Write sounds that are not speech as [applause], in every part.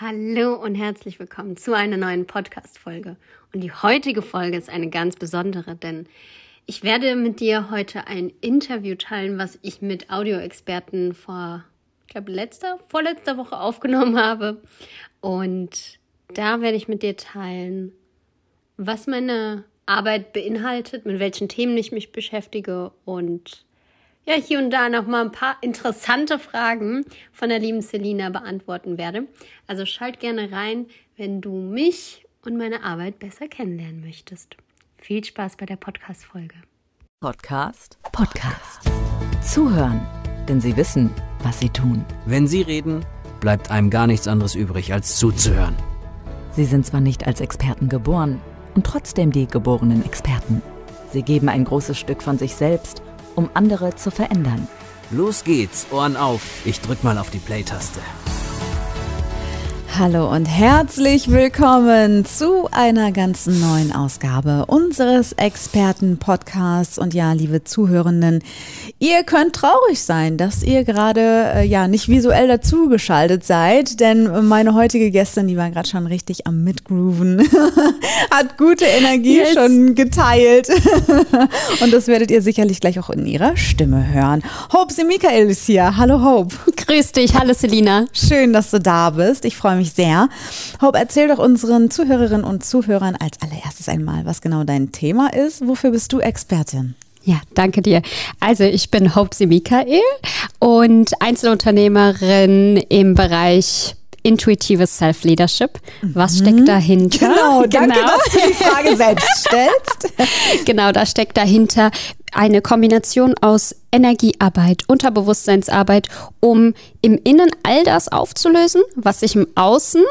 Hallo und herzlich willkommen zu einer neuen Podcast-Folge. Und die heutige Folge ist eine ganz besondere, denn ich werde mit dir heute ein Interview teilen, was ich mit Audioexperten vor, ich glaube, letzter, vorletzter Woche aufgenommen habe. Und da werde ich mit dir teilen, was meine Arbeit beinhaltet, mit welchen Themen ich mich beschäftige und ja, hier und da noch mal ein paar interessante Fragen von der lieben Selina beantworten werde. Also schalt gerne rein, wenn du mich und meine Arbeit besser kennenlernen möchtest. Viel Spaß bei der Podcast-Folge. Podcast? Podcast. Zuhören, denn sie wissen, was sie tun. Wenn sie reden, bleibt einem gar nichts anderes übrig, als zuzuhören. Sie sind zwar nicht als Experten geboren und trotzdem die geborenen Experten. Sie geben ein großes Stück von sich selbst um andere zu verändern. Los geht's, Ohren auf. Ich drück mal auf die Play-Taste. Hallo und herzlich willkommen zu einer ganz neuen Ausgabe unseres Experten-Podcasts. Und ja, liebe Zuhörenden, ihr könnt traurig sein, dass ihr gerade äh, ja nicht visuell dazugeschaltet seid, denn meine heutige Gästin, die war gerade schon richtig am Mitgrooven, [laughs] hat gute Energie yes. schon geteilt. [laughs] und das werdet ihr sicherlich gleich auch in ihrer Stimme hören. Hope Michael ist hier. Hallo Hope. Grüß dich. Hallo Selina. Schön, dass du da bist. Ich freue mich mich sehr. Hope, erzähl doch unseren Zuhörerinnen und Zuhörern als allererstes einmal, was genau dein Thema ist. Wofür bist du Expertin? Ja, danke dir. Also ich bin Hope Michael und Einzelunternehmerin im Bereich intuitives Self-Leadership. Was steckt mhm. dahinter? Genau, danke, genau. dass du die Frage selbst [laughs] stellst. genau, da steckt dahinter eine Kombination aus Energiearbeit, Unterbewusstseinsarbeit, um im Innen all das aufzulösen, was sich im Außen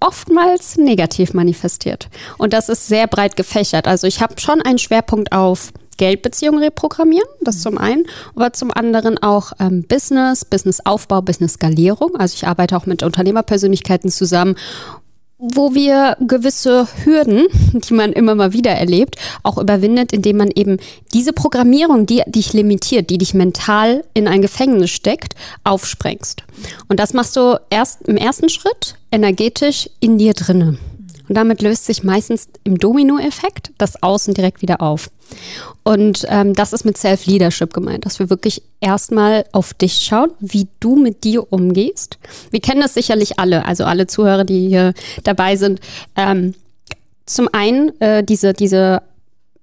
oftmals negativ manifestiert. Und das ist sehr breit gefächert. Also ich habe schon einen Schwerpunkt auf Geldbeziehungen reprogrammieren, das zum einen, aber zum anderen auch ähm, Business, Businessaufbau, Business-Skalierung. Also ich arbeite auch mit Unternehmerpersönlichkeiten zusammen wo wir gewisse Hürden, [laughs] die man immer mal wieder erlebt, auch überwindet, indem man eben diese Programmierung, die dich limitiert, die dich mental in ein Gefängnis steckt, aufsprengst. Und das machst du erst im ersten Schritt energetisch in dir drinne. Und damit löst sich meistens im Domino-Effekt das Außen direkt wieder auf. Und ähm, das ist mit Self-Leadership gemeint, dass wir wirklich erstmal auf dich schauen, wie du mit dir umgehst. Wir kennen das sicherlich alle, also alle Zuhörer, die hier dabei sind. Ähm, zum einen äh, diese, diese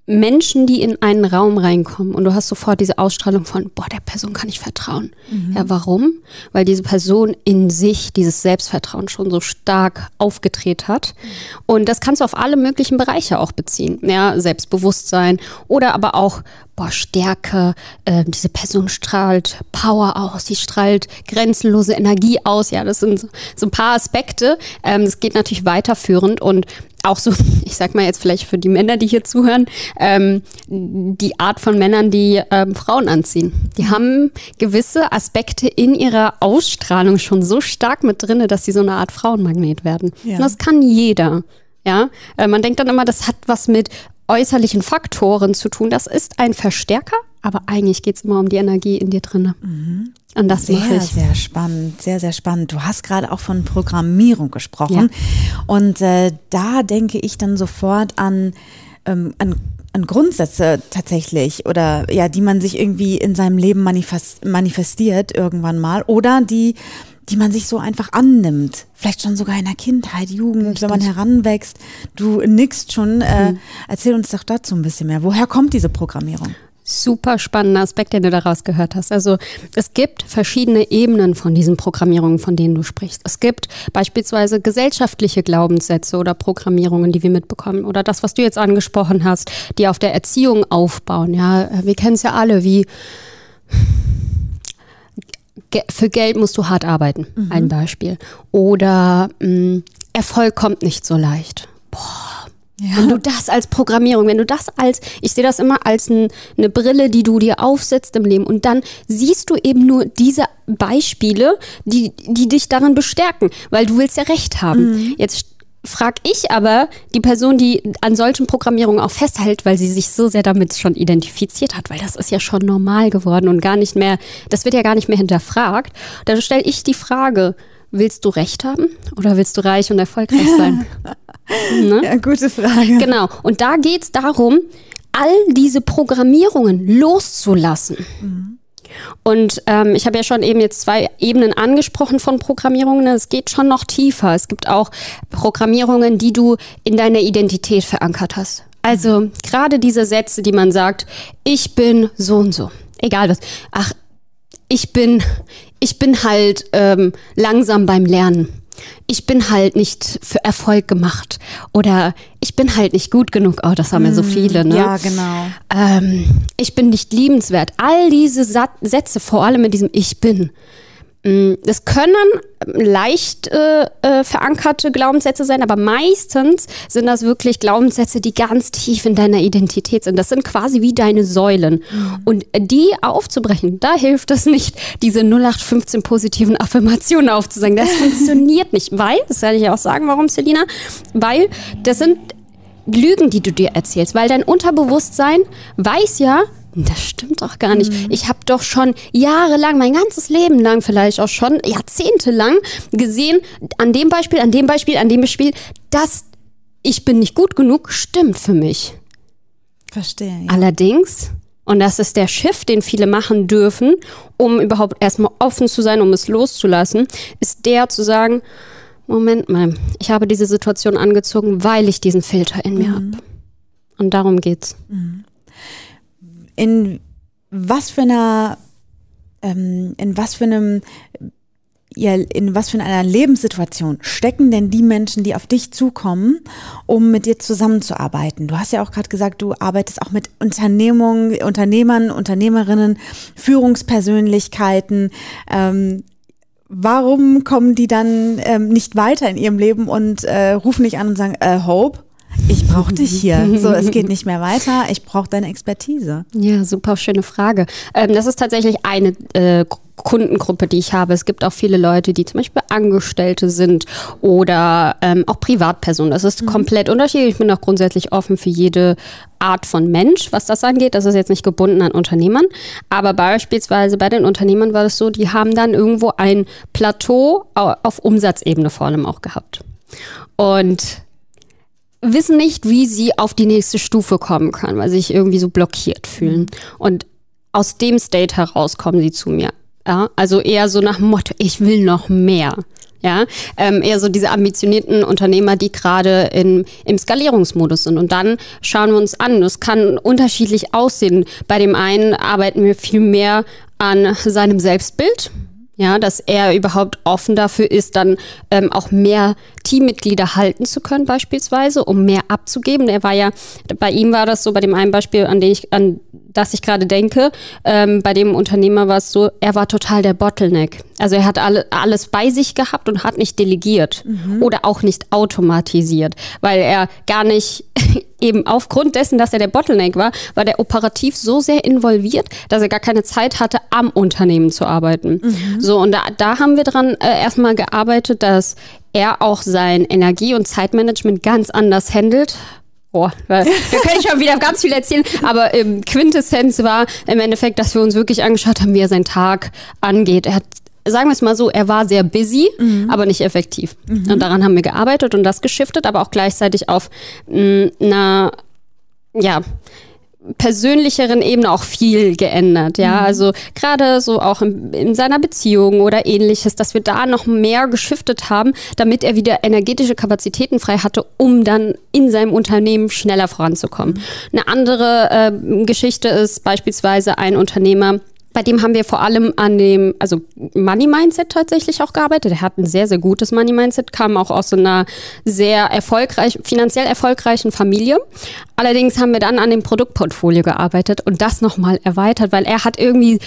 Menschen, die in einen Raum reinkommen und du hast sofort diese Ausstrahlung von, boah, der Person kann ich vertrauen. Mhm. Ja, warum? Weil diese Person in sich dieses Selbstvertrauen schon so stark aufgedreht hat. Und das kannst du auf alle möglichen Bereiche auch beziehen. Ja, Selbstbewusstsein oder aber auch, boah, Stärke. Äh, diese Person strahlt Power aus, sie strahlt grenzenlose Energie aus. Ja, das sind so, so ein paar Aspekte. Ähm, das geht natürlich weiterführend und auch so, [laughs] ich sag mal jetzt vielleicht für die Männer, die hier zuhören, ähm, die Art von Männern, die ähm, Frauen anziehen. Die haben gewisse Aspekte in ihrer Ausstrahlung schon so stark mit drinne, dass sie so eine Art Frauenmagnet werden. Ja. Und das kann jeder. Ja, äh, man denkt dann immer, das hat was mit äußerlichen Faktoren zu tun. Das ist ein Verstärker, aber eigentlich geht es immer um die Energie in dir drin. Mhm. Und das sehr, mache ich. sehr spannend, sehr, sehr spannend. Du hast gerade auch von Programmierung gesprochen. Ja. Und äh, da denke ich dann sofort an, ähm, an an Grundsätze tatsächlich oder ja, die man sich irgendwie in seinem Leben manifest, manifestiert irgendwann mal oder die die man sich so einfach annimmt. Vielleicht schon sogar in der Kindheit, Jugend, Richtig. wenn man heranwächst. Du nickst schon. Äh, hm. Erzähl uns doch dazu ein bisschen mehr. Woher kommt diese Programmierung? Super spannender Aspekt, den du daraus gehört hast. Also es gibt verschiedene Ebenen von diesen Programmierungen, von denen du sprichst. Es gibt beispielsweise gesellschaftliche Glaubenssätze oder Programmierungen, die wir mitbekommen. Oder das, was du jetzt angesprochen hast, die auf der Erziehung aufbauen. Ja, wir kennen es ja alle, wie für Geld musst du hart arbeiten. Mhm. Ein Beispiel. Oder mh, mm, Erfolg kommt nicht so leicht. Boah. Ja. Wenn du das als Programmierung, wenn du das als, ich sehe das immer als ein, eine Brille, die du dir aufsetzt im Leben und dann siehst du eben nur diese Beispiele, die, die dich darin bestärken, weil du willst ja Recht haben. Mhm. Jetzt frag ich aber die Person, die an solchen Programmierungen auch festhält, weil sie sich so sehr damit schon identifiziert hat, weil das ist ja schon normal geworden und gar nicht mehr, das wird ja gar nicht mehr hinterfragt. Dann stelle ich die Frage, willst du Recht haben oder willst du reich und erfolgreich sein? [laughs] ne? Ja, gute Frage. Genau. Und da geht es darum, all diese Programmierungen loszulassen. Mhm. Und ähm, ich habe ja schon eben jetzt zwei Ebenen angesprochen von Programmierungen. Es geht schon noch tiefer. Es gibt auch Programmierungen, die du in deiner Identität verankert hast. Also gerade diese Sätze, die man sagt, ich bin so und so. Egal was. Ach, ich bin, ich bin halt ähm, langsam beim Lernen ich bin halt nicht für Erfolg gemacht oder ich bin halt nicht gut genug. Oh, das haben ja so mm, viele, ne? Ja, genau. Ähm, ich bin nicht liebenswert. All diese Sätze, vor allem mit diesem Ich bin, das können leicht äh, äh, verankerte Glaubenssätze sein, aber meistens sind das wirklich Glaubenssätze, die ganz tief in deiner Identität sind. Das sind quasi wie deine Säulen. Und die aufzubrechen, da hilft es nicht, diese 0815 positiven Affirmationen aufzusagen. Das [laughs] funktioniert nicht, weil, das werde ich ja auch sagen, warum, Selina, weil das sind Lügen, die du dir erzählst, weil dein Unterbewusstsein weiß ja, das stimmt doch gar nicht. Mhm. Ich habe doch schon jahrelang, mein ganzes Leben lang, vielleicht auch schon jahrzehntelang gesehen, an dem Beispiel, an dem Beispiel, an dem Beispiel, dass ich bin nicht gut genug, stimmt für mich. Verstehe. Ja. Allerdings, und das ist der Shift, den viele machen dürfen, um überhaupt erstmal offen zu sein, um es loszulassen, ist der zu sagen, Moment mal, ich habe diese Situation angezogen, weil ich diesen Filter in mir mhm. habe. Und darum geht's. Mhm in was für einer, ähm, in was für einem, ja, in was für einer Lebenssituation stecken denn die Menschen, die auf dich zukommen, um mit dir zusammenzuarbeiten? Du hast ja auch gerade gesagt, du arbeitest auch mit Unternehmungen, Unternehmern, Unternehmerinnen, Führungspersönlichkeiten. Ähm, warum kommen die dann ähm, nicht weiter in ihrem Leben und äh, rufen dich an und sagen, äh, Hope, ich brauche dich [laughs] hier. So, es geht nicht mehr weiter. Ich brauche deine Expertise. Ja, super schöne Frage. Ähm, das ist tatsächlich eine äh, Kundengruppe, die ich habe. Es gibt auch viele Leute, die zum Beispiel Angestellte sind oder ähm, auch Privatpersonen. Das ist mhm. komplett unterschiedlich. Ich bin auch grundsätzlich offen für jede Art von Mensch, was das angeht. Das ist jetzt nicht gebunden an Unternehmern. Aber beispielsweise bei den Unternehmern war es so, die haben dann irgendwo ein Plateau auf Umsatzebene vor allem auch gehabt. Und wissen nicht, wie sie auf die nächste Stufe kommen können, weil sie sich irgendwie so blockiert fühlen. Mhm. Und aus dem State heraus kommen sie zu mir. Ja, also eher so nach dem Motto, ich will noch mehr. Ja, ähm, eher so diese ambitionierten Unternehmer, die gerade im Skalierungsmodus sind. Und dann schauen wir uns an. Es kann unterschiedlich aussehen. Bei dem einen arbeiten wir viel mehr an seinem Selbstbild ja, dass er überhaupt offen dafür ist, dann ähm, auch mehr Teammitglieder halten zu können, beispielsweise, um mehr abzugeben. Er war ja, bei ihm war das so, bei dem einen Beispiel, an den ich, an das ich gerade denke, ähm, bei dem Unternehmer war es so, er war total der Bottleneck. Also er hat alle, alles bei sich gehabt und hat nicht delegiert mhm. oder auch nicht automatisiert, weil er gar nicht [laughs] eben aufgrund dessen, dass er der Bottleneck war, war der operativ so sehr involviert, dass er gar keine Zeit hatte, am Unternehmen zu arbeiten. Mhm. So, und da, da haben wir dran äh, erstmal gearbeitet, dass er auch sein Energie- und Zeitmanagement ganz anders handelt. Boah, wir können schon wieder ganz viel erzählen, aber ähm, Quintessenz war im Endeffekt, dass wir uns wirklich angeschaut haben, wie er seinen Tag angeht. Er hat sagen wir es mal so, er war sehr busy, mhm. aber nicht effektiv. Mhm. Und daran haben wir gearbeitet und das geschiftet, aber auch gleichzeitig auf mh, einer, ja, persönlicheren Ebene auch viel geändert, ja. Mhm. Also gerade so auch in, in, seiner Beziehung oder ähnliches, dass wir da noch mehr geschiftet haben, damit er wieder energetische Kapazitäten frei hatte, um dann in seinem Unternehmen schneller voranzukommen. Mhm. Eine andere äh, Geschichte ist beispielsweise ein Unternehmer, bei dem haben wir vor allem an dem, also Money Mindset tatsächlich auch gearbeitet. Er hat ein sehr, sehr gutes Money Mindset, kam auch aus einer sehr erfolgreich, finanziell erfolgreichen Familie. Allerdings haben wir dann an dem Produktportfolio gearbeitet und das nochmal erweitert, weil er hat irgendwie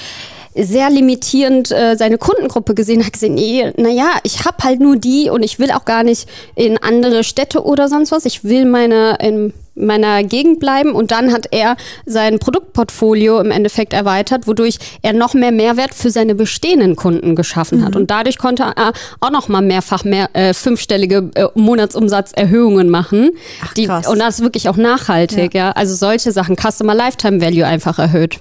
sehr limitierend äh, seine Kundengruppe gesehen, hat gesehen, nee, naja, ich habe halt nur die und ich will auch gar nicht in andere Städte oder sonst was. Ich will meine in meiner Gegend bleiben und dann hat er sein Produktportfolio im Endeffekt erweitert, wodurch er noch mehr Mehrwert für seine bestehenden Kunden geschaffen hat mhm. und dadurch konnte er auch noch mal mehrfach mehr äh, fünfstellige äh, Monatsumsatzerhöhungen machen Ach, die, und das ist wirklich auch nachhaltig, ja. ja. Also solche Sachen, Customer Lifetime Value einfach erhöht.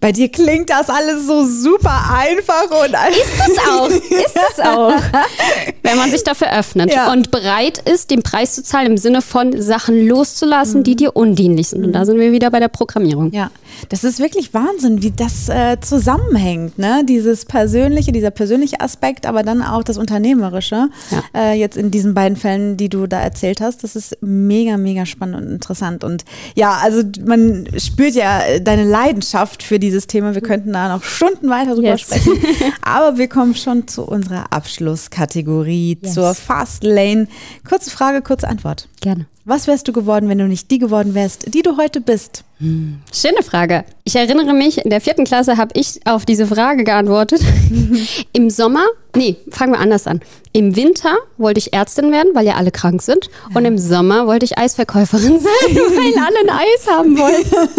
Bei dir klingt das alles so super einfach und ist es auch, ist es auch, [laughs] wenn man sich dafür öffnet Ja. und bereit ist, den Preis zu zahlen im Sinne von Sachen loszulassen, die dir undienlich sind. Und da sind wir wieder bei der Programmierung. Ja, das ist wirklich Wahnsinn, wie das äh, zusammenhängt, ne? Dieses persönliche, dieser persönliche Aspekt, aber dann auch das unternehmerische. Ja. Äh, jetzt in diesen beiden Fällen, die du da erzählt hast, das ist mega, mega spannend und interessant. Und ja, also man spürt ja äh, deine Leidenschaft für dieses Thema. Wir könnten da noch Stunden weiter drüber Yes. sprechen. [laughs] Aber wir kommen schon zu unserer Abschlusskategorie, Yes. zur Fast Lane. Kurze Frage, kurze Antwort. Gerne. Was wärst du geworden, wenn du nicht die geworden wärst, die du heute bist? Schöne Frage. Ich erinnere mich, in der vierten Klasse habe ich auf diese Frage geantwortet. [laughs] Im Sommer, nee, fangen wir anders an. Im Winter wollte ich Ärztin werden, weil ja alle krank sind. Und im Sommer wollte ich Eisverkäuferin [laughs] sein, weil alle ein Eis haben wollten.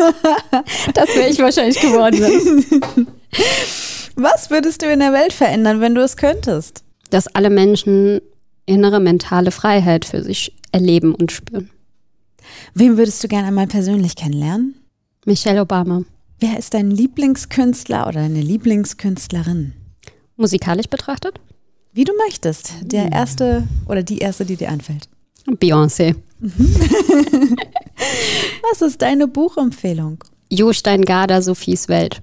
[laughs] Das wäre ich wahrscheinlich geworden. Was würdest du in der Welt verändern, wenn du es könntest? Dass alle Menschen innere mentale Freiheit für sich erleben und spüren. Wem würdest du gerne einmal persönlich kennenlernen? Michelle Obama. Wer ist dein Lieblingskünstler oder deine Lieblingskünstlerin? Musikalisch betrachtet? Wie du möchtest. Der erste oder die erste, die dir einfällt. Beyoncé. [laughs] Was ist deine Buchempfehlung? Jo Steingarder, Sophies Welt.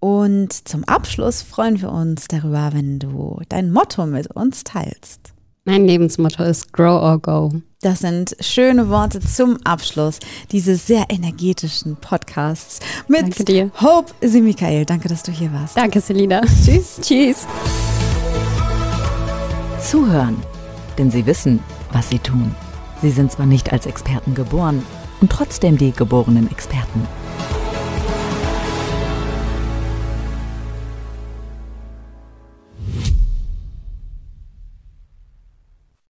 Und zum Abschluss freuen wir uns darüber, wenn du dein Motto mit uns teilst. Mein Lebensmotto ist Grow or Go. Das sind schöne Worte zum Abschluss dieses sehr energetischen Podcasts mit Danke dir. Hope Simikael. Danke, dass du hier warst. Danke, Selina. [laughs] Tschüss. Tschüss. Zuhören, denn sie wissen, was sie tun. Sie sind zwar nicht als Experten geboren und trotzdem die geborenen Experten.